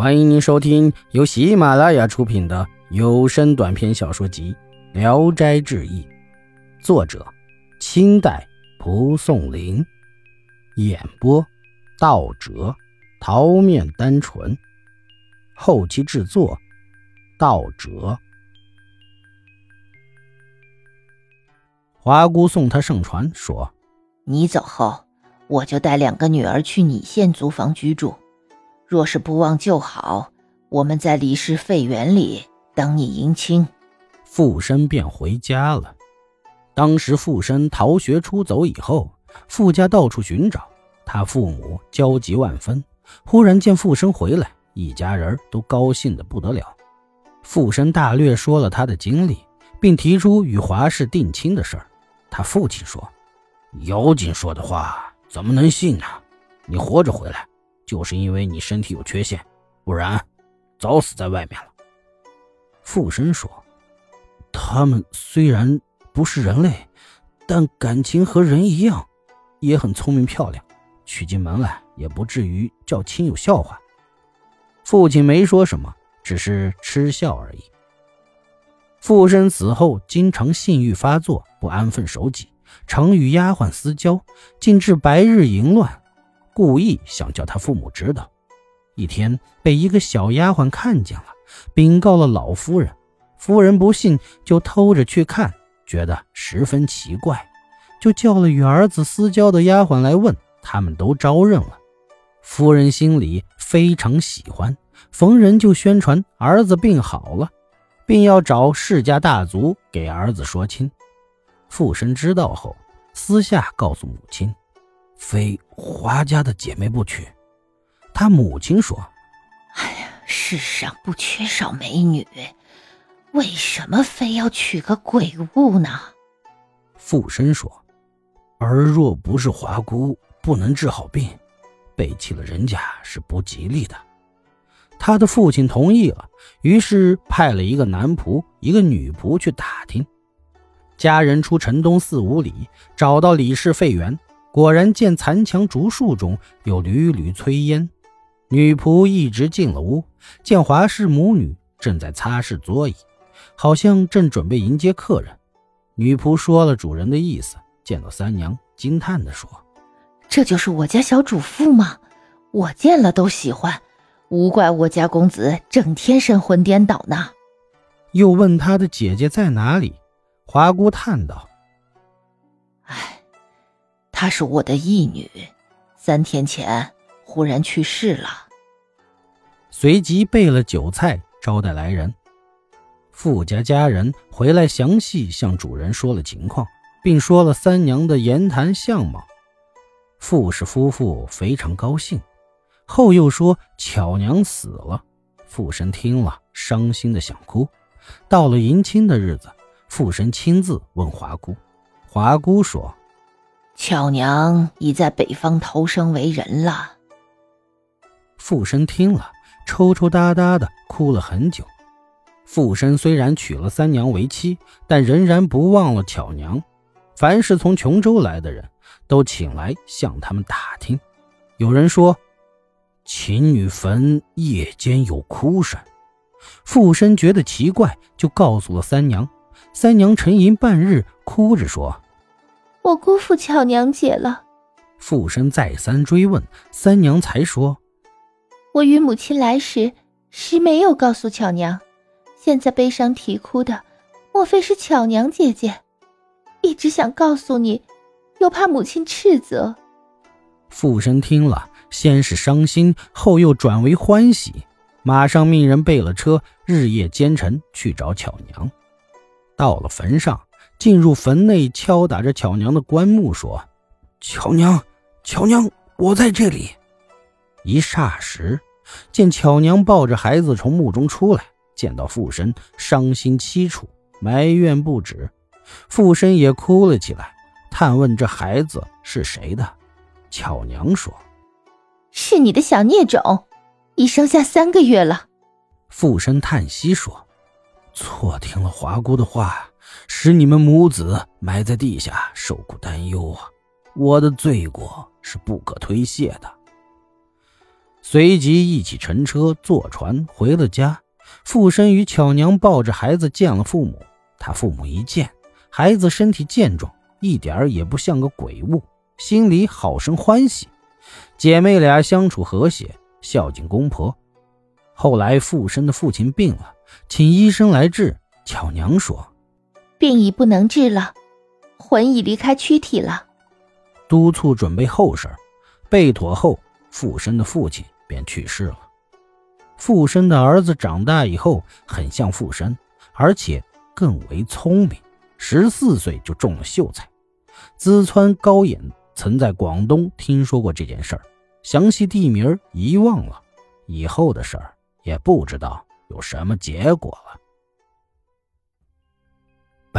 欢迎您收听由喜马拉雅出品的有声短篇小说集《聊斋志异》，作者：清代蒲松龄，演播：道哲、桃面单纯，后期制作：道哲。华姑送他上船，说：“你走后，我就带两个女儿去你县租房居住。”若是不忘就好，我们在李氏废园里等你迎亲。富生便回家了。当时富生逃学出走以后，富家到处寻找，他父母焦急万分。忽然见富生回来，一家人都高兴得不得了。富生大略说了他的经历，并提出与华氏定亲的事儿。他父亲说：“妖精说的话怎么能信呢？你活着回来。”就是因为你身体有缺陷，不然早死在外面了。附身说：“他们虽然不是人类，但感情和人一样，也很聪明漂亮。娶进门来也不至于叫亲友笑话。”父亲没说什么，只是嗤笑而已。附身死后，经常性欲发作，不安分守己，常与丫鬟私交，竟至白日淫乱。故意想叫他父母知道，一天被一个小丫鬟看见了，禀告了老夫人。夫人不信，就偷着去看，觉得十分奇怪，就叫了与儿子私交的丫鬟来问，他们都招认了。夫人心里非常喜欢，逢人就宣传儿子病好了，并要找世家大族给儿子说亲。傅生知道后，私下告诉母亲。非华家的姐妹不娶，他母亲说：“哎呀，世上不缺少美女，为什么非要娶个鬼物呢？”附身说：“儿若不是华姑，不能治好病，背弃了人家是不吉利的。”他的父亲同意了，于是派了一个男仆、一个女仆去打听。家人出城东四五里，找到李氏废园。果然见残墙竹树中有缕缕炊烟，女仆一直进了屋，见华氏母女正在擦拭桌椅，好像正准备迎接客人。女仆说了主人的意思，见到三娘，惊叹地说：“这就是我家小主妇吗？我见了都喜欢，无怪我家公子整天神魂颠倒呢。”又问他的姐姐在哪里，华姑叹道。她是我的义女，三天前忽然去世了。随即备了酒菜招待来人。富家家人回来，详细向主人说了情况，并说了三娘的言谈相貌。富氏夫妇非常高兴，后又说巧娘死了。富神听了，伤心的想哭。到了迎亲的日子，富神亲自问华姑，华姑说。巧娘已在北方投生为人了。富生听了，抽抽搭搭的哭了很久。富生虽然娶了三娘为妻，但仍然不忘了巧娘。凡是从琼州来的人，都请来向他们打听。有人说，秦女坟夜间有哭声。富生觉得奇怪，就告诉了三娘。三娘沉吟半日，哭着说。我辜负巧娘姐了。phụ 身再三追问，三娘才说：“我与母亲来时，实没有告诉巧娘。现在悲伤啼哭的，莫非是巧娘姐姐？一直想告诉你，又怕母亲斥责。”phụ 身听了，先是伤心，后又转为欢喜，马上命人备了车，日夜兼程去找巧娘。到了坟上。进入坟内，敲打着巧娘的棺木，说：“巧娘，巧娘，我在这里。”一霎时，见巧娘抱着孩子从墓中出来，见到父身，伤心凄楚，埋怨不止。父身也哭了起来，探问这孩子是谁的。巧娘说：“是你的小孽种，已生下三个月了。”父身叹息说：“错听了华姑的话。”使你们母子埋在地下受苦担忧啊！我的罪过是不可推卸的。随即一起乘车坐船回了家。富生与巧娘抱着孩子见了父母，他父母一见孩子身体健壮，一点儿也不像个鬼物，心里好生欢喜。姐妹俩相处和谐，孝敬公婆。后来富生的父亲病了，请医生来治。巧娘说：“病已不能治了，魂已离开躯体了。”督促准备后事，备妥后，富生的父亲便去世了。富生的儿子长大以后很像富生，而且更为聪明。十四岁就中了秀才。淄川高演曾在广东听说过这件事儿，详细地名遗忘了，以后的事儿也不知道有什么结果了。